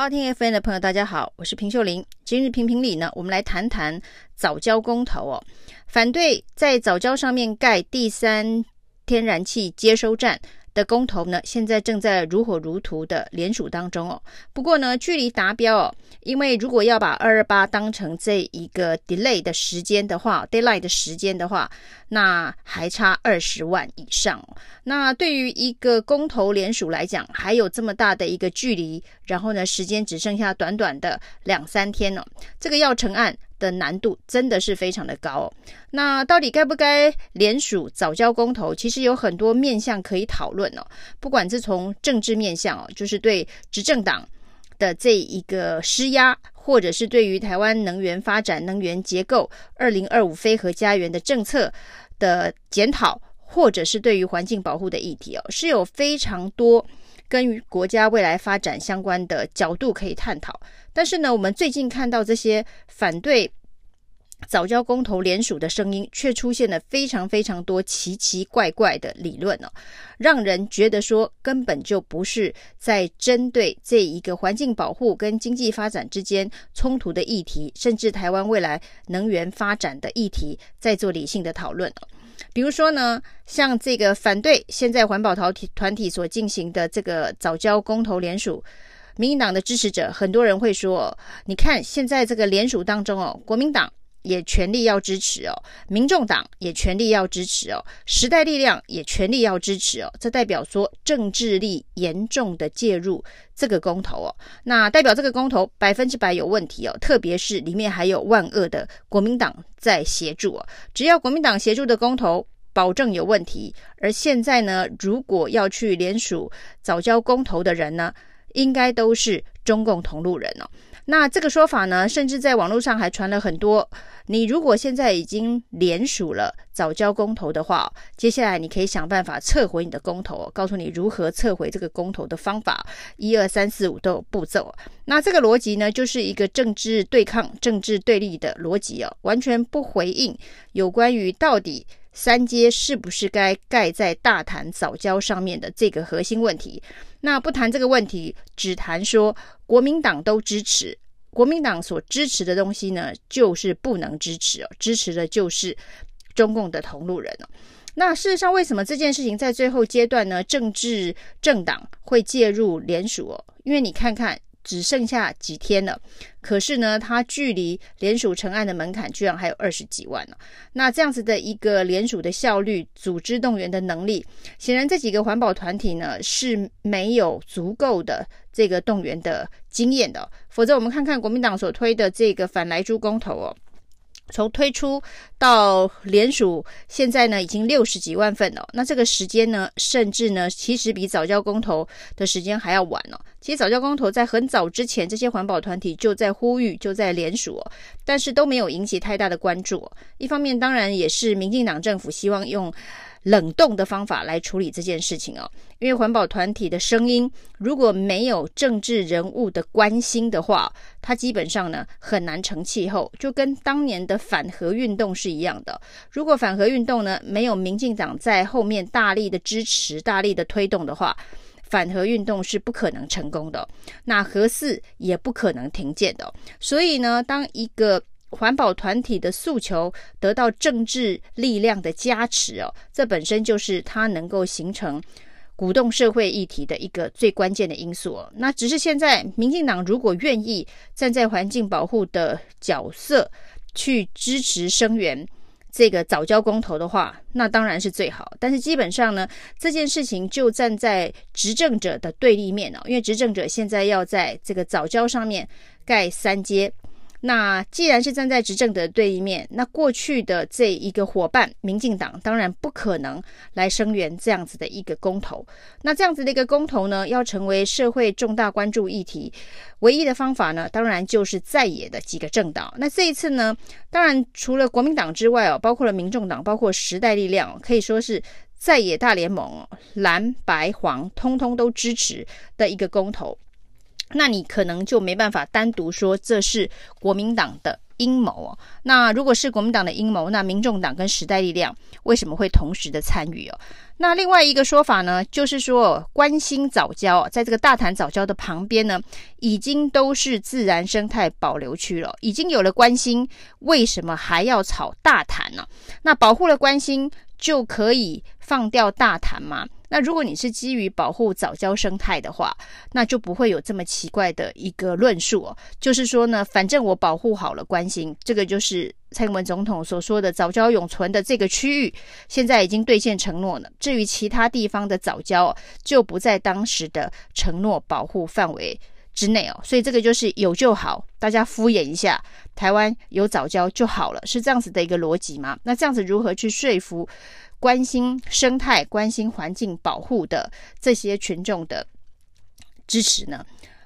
好好听 FM 的朋友，大家好，我是平秀玲。今日评评理呢，我们来谈谈早交公投哦。反对在早交上面盖第三天然气接收站的公投呢，现在正在如火如荼的联署当中哦。不过呢，距离达标哦，因为如果要把二二八当成这一个 delay 的时间的话，deadline 的时间的话，那还差二十万以上。那对于一个公投联署来讲，还有这么大的一个距离，然后呢，时间只剩下短短的两三天哦，这个要成案的难度真的是非常的高哦。那到底该不该联署早教公投？其实有很多面向可以讨论哦。不管是从政治面向哦，就是对执政党的这一个施压，或者是对于台湾能源发展、能源结构、二零二五非核家园的政策的检讨，或者是对于环境保护的议题哦，是有非常多跟国家未来发展相关的角度可以探讨。但是呢，我们最近看到这些反对早教公投联署的声音，却出现了非常非常多奇奇怪怪的理论哦，让人觉得说根本就不是在针对这一个环境保护跟经济发展之间冲突的议题，甚至台湾未来能源发展的议题，在做理性的讨论哦。比如说呢，像这个反对现在环保团体团体所进行的这个早教公投联署。民进党的支持者，很多人会说：“你看，现在这个联署当中哦，国民党也全力要支持哦，民众党也全力要支持哦，时代力量也全力要支持哦。这代表说政治力严重的介入这个公投哦，那代表这个公投百分之百有问题哦，特别是里面还有万恶的国民党在协助哦。只要国民党协助的公投，保证有问题。而现在呢，如果要去联署早交公投的人呢？”应该都是中共同路人哦。那这个说法呢，甚至在网络上还传了很多。你如果现在已经联署了早交公投的话，接下来你可以想办法撤回你的公投，告诉你如何撤回这个公投的方法，一二三四五都有步骤。那这个逻辑呢，就是一个政治对抗、政治对立的逻辑哦，完全不回应有关于到底。三阶是不是该盖在大潭早教上面的这个核心问题？那不谈这个问题，只谈说国民党都支持，国民党所支持的东西呢，就是不能支持哦，支持的就是中共的同路人哦。那事实上，为什么这件事情在最后阶段呢？政治政党会介入联署哦？因为你看看。只剩下几天了，可是呢，它距离联署成案的门槛居然还有二十几万呢。那这样子的一个联署的效率、组织动员的能力，显然这几个环保团体呢是没有足够的这个动员的经验的。否则，我们看看国民党所推的这个反来猪公投哦。从推出到联署，现在呢已经六十几万份了。那这个时间呢，甚至呢，其实比早教公投的时间还要晚呢。其实早教公投在很早之前，这些环保团体就在呼吁，就在联署，但是都没有引起太大的关注。一方面，当然也是民进党政府希望用。冷冻的方法来处理这件事情哦，因为环保团体的声音如果没有政治人物的关心的话，它基本上呢很难成气候，就跟当年的反核运动是一样的。如果反核运动呢没有民进党在后面大力的支持、大力的推动的话，反核运动是不可能成功的，那核四也不可能停建的。所以呢，当一个环保团体的诉求得到政治力量的加持哦，这本身就是它能够形成鼓动社会议题的一个最关键的因素哦。那只是现在民进党如果愿意站在环境保护的角色去支持声援这个早教公投的话，那当然是最好。但是基本上呢，这件事情就站在执政者的对立面哦，因为执政者现在要在这个早教上面盖三阶。那既然是站在执政的对立面，那过去的这一个伙伴民进党当然不可能来声援这样子的一个公投。那这样子的一个公投呢，要成为社会重大关注议题，唯一的方法呢，当然就是在野的几个政党。那这一次呢，当然除了国民党之外哦，包括了民众党，包括时代力量，可以说是在野大联盟，蓝白黄通通都支持的一个公投。那你可能就没办法单独说这是国民党的阴谋哦。那如果是国民党的阴谋，那民众党跟时代力量为什么会同时的参与哦？那另外一个说法呢，就是说关心藻礁，在这个大潭早教的旁边呢，已经都是自然生态保留区了，已经有了关心，为什么还要炒大潭呢？那保护了关心，就可以放掉大潭吗？那如果你是基于保护早教生态的话，那就不会有这么奇怪的一个论述哦。就是说呢，反正我保护好了关心，这个就是蔡英文总统所说的早教永存的这个区域，现在已经兑现承诺了。至于其他地方的早教，就不在当时的承诺保护范围之内哦。所以这个就是有就好，大家敷衍一下，台湾有早教就好了，是这样子的一个逻辑吗？那这样子如何去说服？关心生态、关心环境保护的这些群众的支持呢？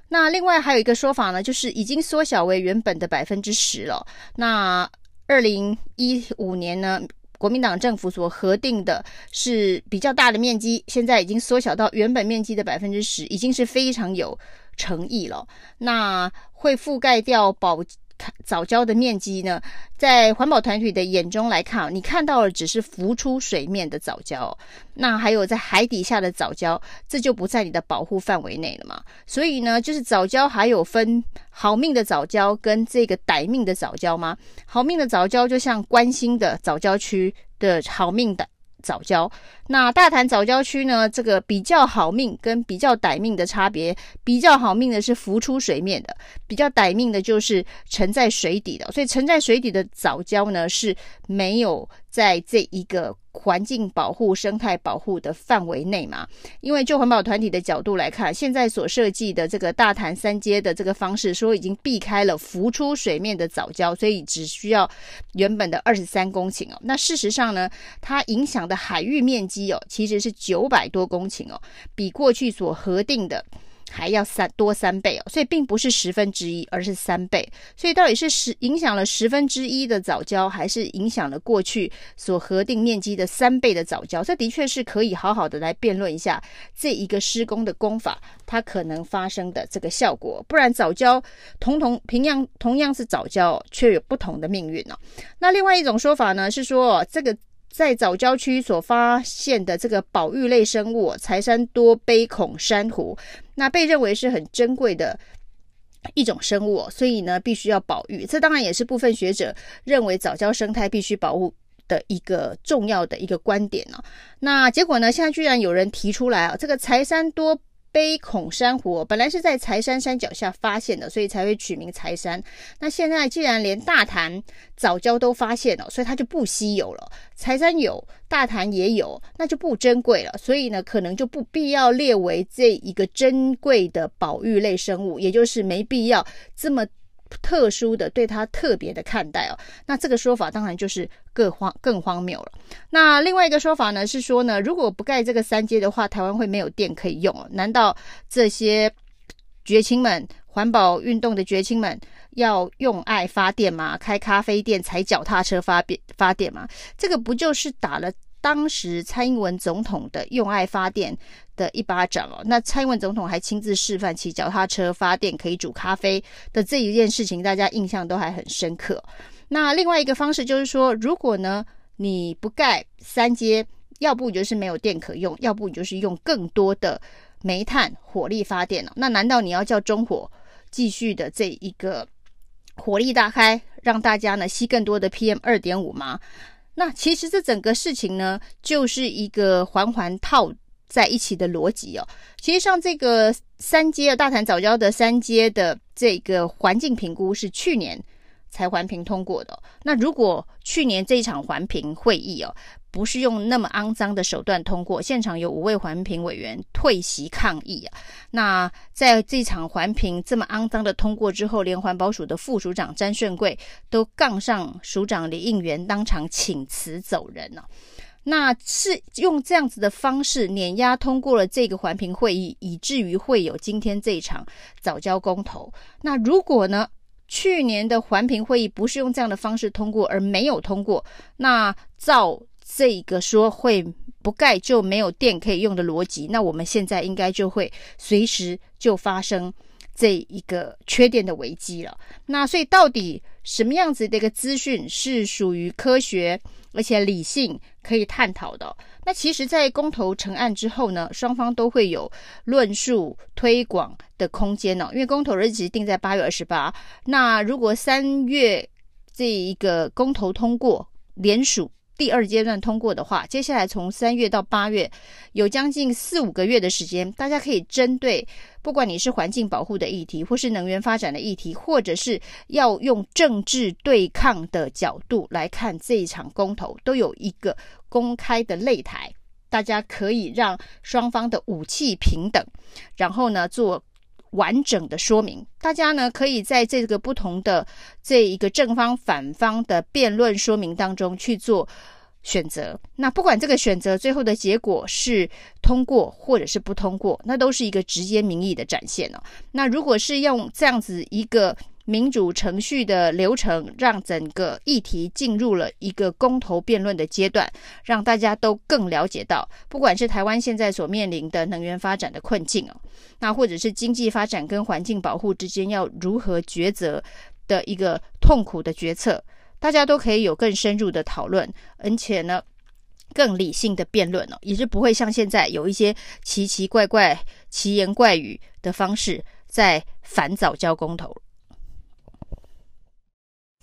那另外还有一个说法呢，就是已经缩小为原本的百分之十了。那二零一五年呢，国民党政府所核定的是比较大的面积，现在已经缩小到原本面积的百分之十，已经是非常有诚意了。那会覆盖掉保。早礁的面积呢，在环保团体的眼中来看，你看到的只是浮出水面的早礁，那还有在海底下的早礁，这就不在你的保护范围内了嘛。所以呢，就是早礁还有分好命的早礁跟这个歹命的早礁吗？好命的早礁就像关心的早礁区的好命的。早礁，那大潭早礁区呢？这个比较好命跟比较歹命的差别，比较好命的是浮出水面的，比较歹命的就是沉在水底的。所以沉在水底的早礁呢，是没有在这一个。环境保护、生态保护的范围内嘛，因为就环保团体的角度来看，现在所设计的这个大潭三接的这个方式，说已经避开了浮出水面的藻礁，所以只需要原本的二十三公顷哦。那事实上呢，它影响的海域面积哦，其实是九百多公顷哦，比过去所核定的。还要三多三倍哦，所以并不是十分之一，而是三倍。所以到底是十影响了十分之一的藻礁，还是影响了过去所核定面积的三倍的藻礁？这的确是可以好好的来辩论一下这一个施工的工法，它可能发生的这个效果。不然藻礁同同平样同样是藻礁，却有不同的命运呢。那另外一种说法呢，是说这个。在早礁区所发现的这个保育类生物柴山多杯孔珊瑚，那被认为是很珍贵的一种生物，所以呢必须要保育。这当然也是部分学者认为早礁生态必须保护的一个重要的一个观点呢。那结果呢，现在居然有人提出来啊，这个柴山多。杯孔珊瑚本来是在柴山山脚下发现的，所以才会取名柴山。那现在既然连大潭早礁都发现了，所以它就不稀有了。柴山有，大潭也有，那就不珍贵了。所以呢，可能就不必要列为这一个珍贵的保育类生物，也就是没必要这么。特殊的对他特别的看待哦，那这个说法当然就是更荒更荒谬了。那另外一个说法呢是说呢，如果不盖这个三阶的话，台湾会没有电可以用哦？难道这些绝青们、环保运动的绝青们要用爱发电吗？开咖啡店、踩脚踏车发电发电吗？这个不就是打了？当时蔡英文总统的用爱发电的一巴掌哦，那蔡英文总统还亲自示范骑脚踏车发电可以煮咖啡的这一件事情，大家印象都还很深刻。那另外一个方式就是说，如果呢你不盖三阶，要不你就是没有电可用，要不你就是用更多的煤炭火力发电了。那难道你要叫中火继续的这一个火力大开，让大家呢吸更多的 PM 二点五吗？那其实这整个事情呢，就是一个环环套在一起的逻辑哦。其实像这个三接大潭早教的三阶的这个环境评估是去年才环评通过的。那如果去年这一场环评会议哦。不是用那么肮脏的手段通过，现场有五位环评委员退席抗议啊。那在这场环评这么肮脏的通过之后，连环保署的副署长詹顺贵都杠上署长李应元，当场请辞走人了。那是用这样子的方式碾压通过了这个环评会议，以至于会有今天这一场早交公投。那如果呢，去年的环评会议不是用这样的方式通过，而没有通过，那照。这个说会不盖就没有电可以用的逻辑，那我们现在应该就会随时就发生这一个缺电的危机了。那所以到底什么样子的一个资讯是属于科学而且理性可以探讨的？那其实，在公投成案之后呢，双方都会有论述推广的空间呢。因为公投日期定在八月二十八，那如果三月这一个公投通过，联署。第二阶段通过的话，接下来从三月到八月，有将近四五个月的时间，大家可以针对不管你是环境保护的议题，或是能源发展的议题，或者是要用政治对抗的角度来看这一场公投，都有一个公开的擂台，大家可以让双方的武器平等，然后呢做。完整的说明，大家呢可以在这个不同的这一个正方反方的辩论说明当中去做选择。那不管这个选择最后的结果是通过或者是不通过，那都是一个直接民意的展现哦。那如果是用这样子一个。民主程序的流程，让整个议题进入了一个公投辩论的阶段，让大家都更了解到，不管是台湾现在所面临的能源发展的困境哦，那或者是经济发展跟环境保护之间要如何抉择的一个痛苦的决策，大家都可以有更深入的讨论，而且呢，更理性的辩论哦，也是不会像现在有一些奇奇怪怪、奇言怪语的方式在反藻礁公投。